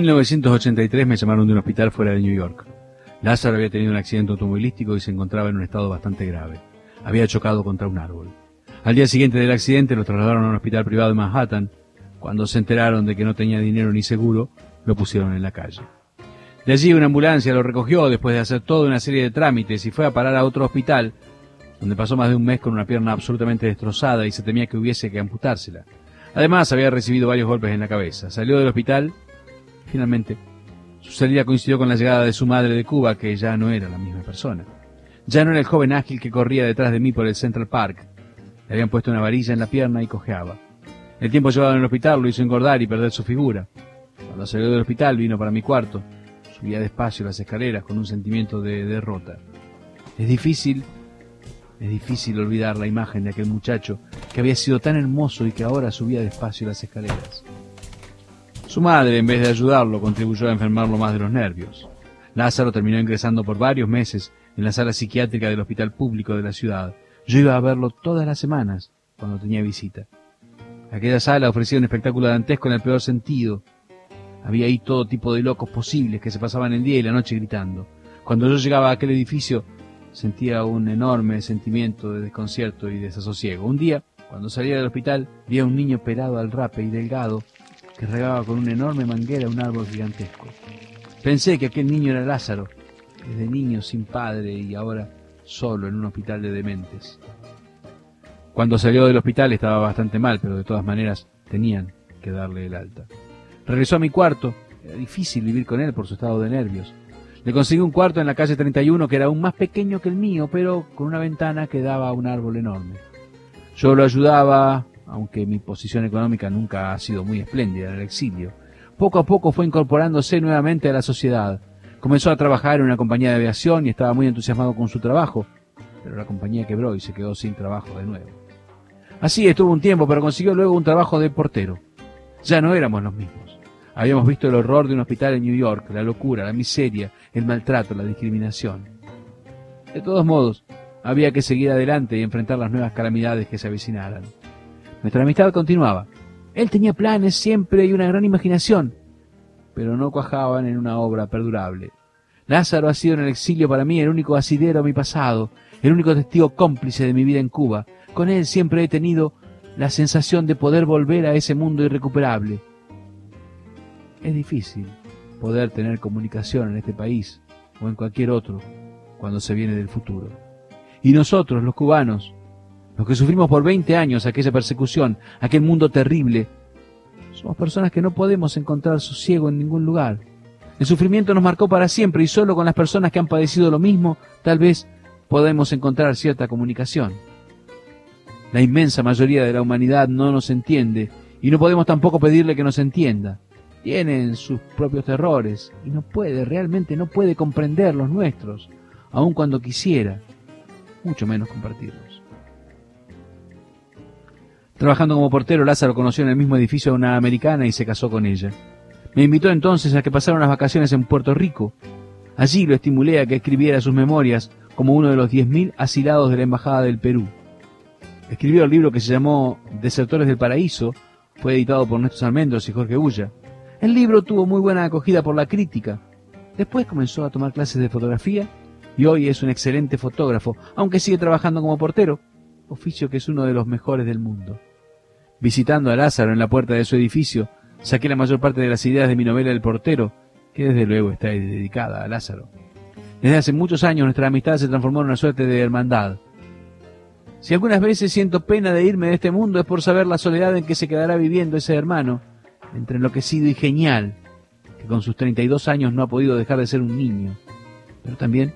1983 me llamaron de un hospital fuera de New York. Lázaro había tenido un accidente automovilístico y se encontraba en un estado bastante grave. Había chocado contra un árbol. Al día siguiente del accidente lo trasladaron a un hospital privado de Manhattan. Cuando se enteraron de que no tenía dinero ni seguro, lo pusieron en la calle. De allí una ambulancia lo recogió después de hacer toda una serie de trámites y fue a parar a otro hospital, donde pasó más de un mes con una pierna absolutamente destrozada y se temía que hubiese que amputársela. Además había recibido varios golpes en la cabeza. Salió del hospital Finalmente, su salida coincidió con la llegada de su madre de Cuba, que ya no era la misma persona. Ya no era el joven ágil que corría detrás de mí por el Central Park. Le habían puesto una varilla en la pierna y cojeaba. El tiempo llevado en el hospital lo hizo engordar y perder su figura. Cuando salió del hospital vino para mi cuarto. Subía despacio las escaleras con un sentimiento de derrota. Es difícil, es difícil olvidar la imagen de aquel muchacho que había sido tan hermoso y que ahora subía despacio las escaleras. Su madre, en vez de ayudarlo, contribuyó a enfermarlo más de los nervios. Lázaro terminó ingresando por varios meses en la sala psiquiátrica del hospital público de la ciudad. Yo iba a verlo todas las semanas cuando tenía visita. Aquella sala ofrecía un espectáculo dantesco en el peor sentido. Había ahí todo tipo de locos posibles que se pasaban el día y la noche gritando. Cuando yo llegaba a aquel edificio sentía un enorme sentimiento de desconcierto y desasosiego. Un día, cuando salía del hospital, vi a un niño pelado al rape y delgado que regaba con una enorme manguera un árbol gigantesco. Pensé que aquel niño era Lázaro, desde niño sin padre y ahora solo en un hospital de dementes. Cuando salió del hospital estaba bastante mal, pero de todas maneras tenían que darle el alta. Regresó a mi cuarto, era difícil vivir con él por su estado de nervios. Le conseguí un cuarto en la calle 31 que era aún más pequeño que el mío, pero con una ventana que daba a un árbol enorme. Yo lo ayudaba aunque mi posición económica nunca ha sido muy espléndida en el exilio. Poco a poco fue incorporándose nuevamente a la sociedad. Comenzó a trabajar en una compañía de aviación y estaba muy entusiasmado con su trabajo, pero la compañía quebró y se quedó sin trabajo de nuevo. Así estuvo un tiempo, pero consiguió luego un trabajo de portero. Ya no éramos los mismos. Habíamos visto el horror de un hospital en New York, la locura, la miseria, el maltrato, la discriminación. De todos modos, había que seguir adelante y enfrentar las nuevas calamidades que se avecinaran. Nuestra amistad continuaba. Él tenía planes siempre y una gran imaginación, pero no cuajaban en una obra perdurable. Lázaro ha sido en el exilio para mí el único asidero a mi pasado, el único testigo cómplice de mi vida en Cuba. Con él siempre he tenido la sensación de poder volver a ese mundo irrecuperable. Es difícil poder tener comunicación en este país o en cualquier otro cuando se viene del futuro. Y nosotros, los cubanos, los que sufrimos por 20 años aquella persecución, aquel mundo terrible, somos personas que no podemos encontrar sosiego en ningún lugar. El sufrimiento nos marcó para siempre y solo con las personas que han padecido lo mismo tal vez podemos encontrar cierta comunicación. La inmensa mayoría de la humanidad no nos entiende y no podemos tampoco pedirle que nos entienda. Tienen sus propios terrores y no puede, realmente no puede comprender los nuestros, aun cuando quisiera, mucho menos compartirlos. Trabajando como portero, Lázaro conoció en el mismo edificio a una americana y se casó con ella. Me invitó entonces a que pasara unas vacaciones en Puerto Rico. Allí lo estimulé a que escribiera sus memorias como uno de los 10.000 asilados de la Embajada del Perú. Escribió el libro que se llamó Desertores del Paraíso, fue editado por Néstor Almendros y Jorge Ulla. El libro tuvo muy buena acogida por la crítica. Después comenzó a tomar clases de fotografía y hoy es un excelente fotógrafo, aunque sigue trabajando como portero, oficio que es uno de los mejores del mundo. Visitando a Lázaro en la puerta de su edificio, saqué la mayor parte de las ideas de mi novela El portero, que desde luego está dedicada a Lázaro. Desde hace muchos años nuestra amistad se transformó en una suerte de hermandad. Si algunas veces siento pena de irme de este mundo es por saber la soledad en que se quedará viviendo ese hermano, entre enloquecido y genial, que con sus 32 años no ha podido dejar de ser un niño. Pero también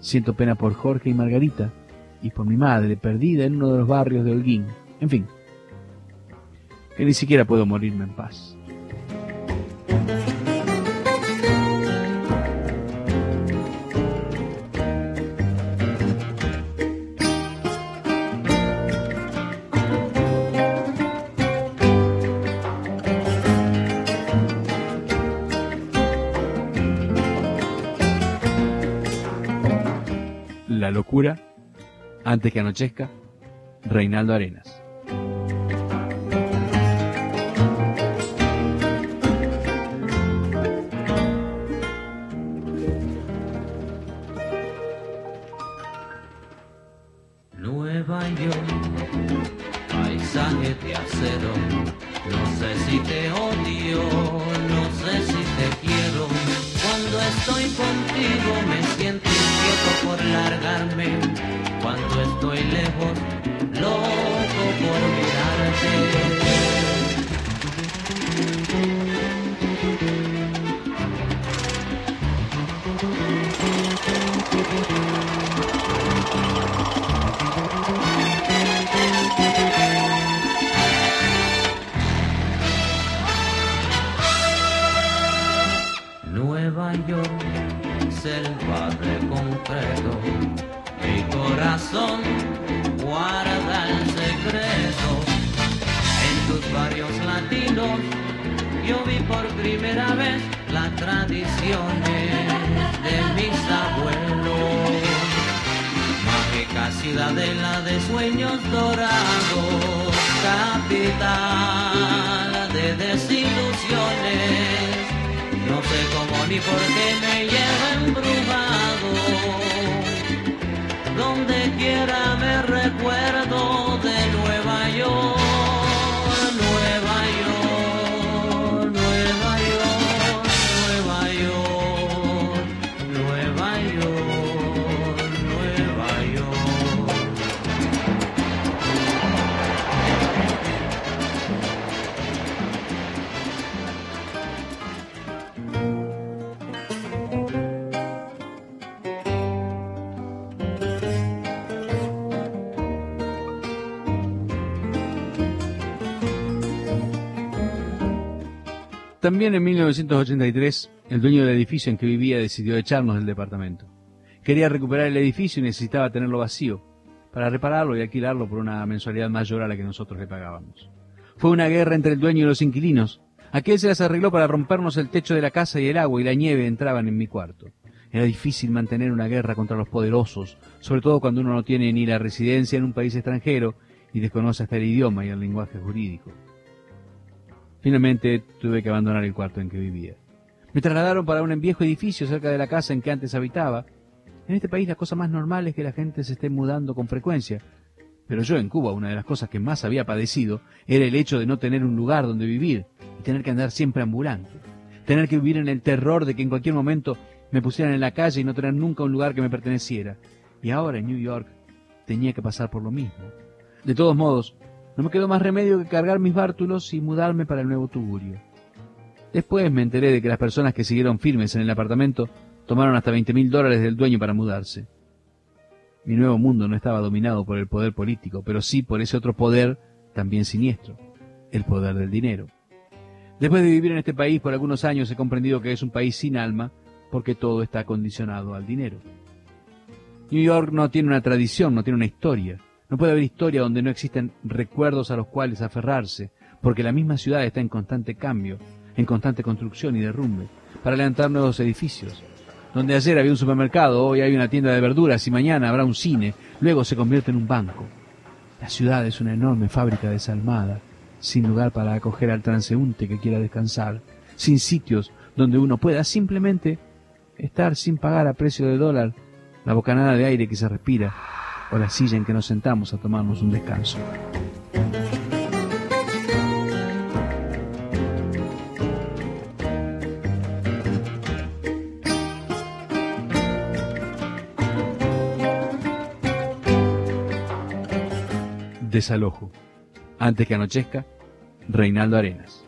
siento pena por Jorge y Margarita, y por mi madre, perdida en uno de los barrios de Holguín. En fin, que ni siquiera puedo morirme en paz. La locura, antes que anochezca, Reinaldo Arenas. baño, paisaje de acero. No sé si te odio, no sé si te quiero. Cuando estoy contigo me siento inquieto por largarme. Cuando estoy lejos, loco por mirarte. Yo vi por primera vez las tradiciones de mis abuelos. Mágica ciudadela de sueños dorados, capital de desilusiones. No sé cómo ni por qué me lleva embrujado. Donde quiera me También en 1983, el dueño del edificio en que vivía decidió echarnos del departamento. Quería recuperar el edificio y necesitaba tenerlo vacío, para repararlo y alquilarlo por una mensualidad mayor a la que nosotros le pagábamos. Fue una guerra entre el dueño y los inquilinos. Aquel se las arregló para rompernos el techo de la casa y el agua y la nieve entraban en mi cuarto. Era difícil mantener una guerra contra los poderosos, sobre todo cuando uno no tiene ni la residencia en un país extranjero y desconoce hasta el idioma y el lenguaje jurídico. Finalmente tuve que abandonar el cuarto en que vivía. Me trasladaron para un viejo edificio cerca de la casa en que antes habitaba. En este país la cosa más normal es que la gente se esté mudando con frecuencia. Pero yo en Cuba una de las cosas que más había padecido era el hecho de no tener un lugar donde vivir y tener que andar siempre ambulante. Tener que vivir en el terror de que en cualquier momento me pusieran en la calle y no tener nunca un lugar que me perteneciera. Y ahora en New York tenía que pasar por lo mismo. De todos modos, no me quedó más remedio que cargar mis bártulos y mudarme para el nuevo tugurio. Después me enteré de que las personas que siguieron firmes en el apartamento tomaron hasta 20 mil dólares del dueño para mudarse. Mi nuevo mundo no estaba dominado por el poder político, pero sí por ese otro poder también siniestro, el poder del dinero. Después de vivir en este país por algunos años he comprendido que es un país sin alma porque todo está condicionado al dinero. New York no tiene una tradición, no tiene una historia. No puede haber historia donde no existen recuerdos a los cuales aferrarse, porque la misma ciudad está en constante cambio, en constante construcción y derrumbe, para levantar nuevos edificios. Donde ayer había un supermercado, hoy hay una tienda de verduras y mañana habrá un cine, luego se convierte en un banco. La ciudad es una enorme fábrica desalmada, sin lugar para acoger al transeúnte que quiera descansar, sin sitios donde uno pueda simplemente estar sin pagar a precio de dólar la bocanada de aire que se respira o la silla en que nos sentamos a tomarnos un descanso. Desalojo. Antes que anochezca, Reinaldo Arenas.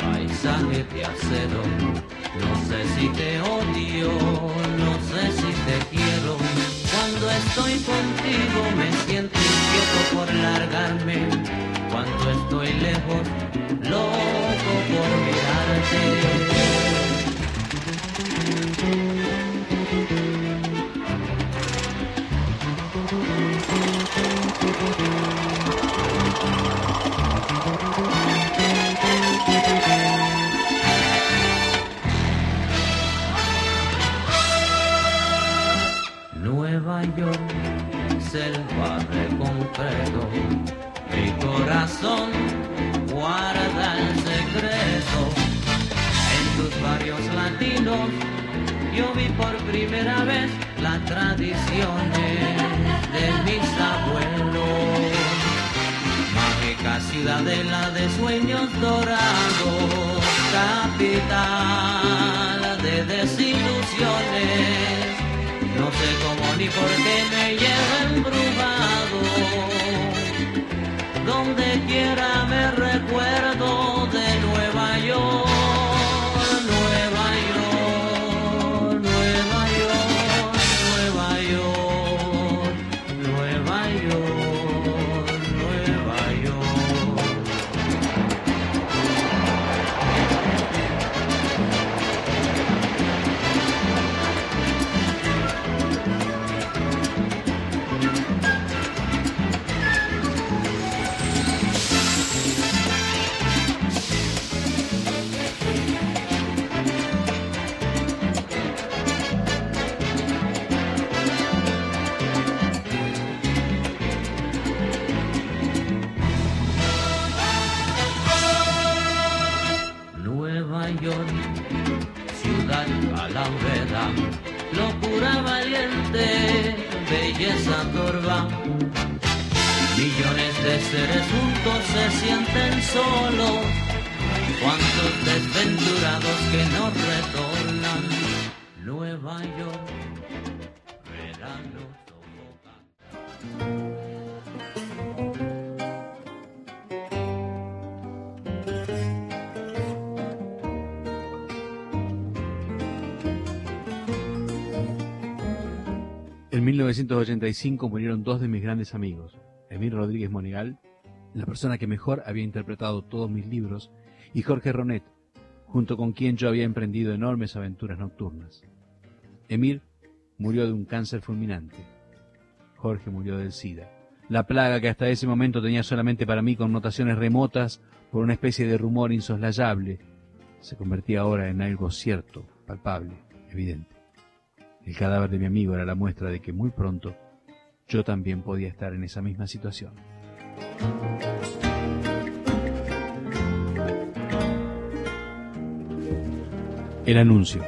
paisaje de acero. No sé si te odio, no sé si te quiero. Cuando estoy contigo me siento inquieto por largarme. Cuando estoy lejos, lo yo vi por primera vez las tradiciones de mis abuelos. Mágica ciudadela de sueños dorados, capital de desilusiones. No sé cómo ni por qué me lleva embrujado. Donde quiera me recuerdo de Nueva York. Locura valiente, belleza torva. Millones de seres juntos se sienten solos, cuantos desventurados que no retornan. Nueva York, verano sofoca. 1985 murieron dos de mis grandes amigos, Emil Rodríguez Monegal, la persona que mejor había interpretado todos mis libros, y Jorge Ronet, junto con quien yo había emprendido enormes aventuras nocturnas. Emil murió de un cáncer fulminante. Jorge murió del SIDA. La plaga que hasta ese momento tenía solamente para mí connotaciones remotas por una especie de rumor insoslayable, se convertía ahora en algo cierto, palpable, evidente. El cadáver de mi amigo era la muestra de que muy pronto yo también podía estar en esa misma situación. El anuncio.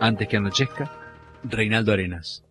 Antes que anochezca, Reinaldo Arenas.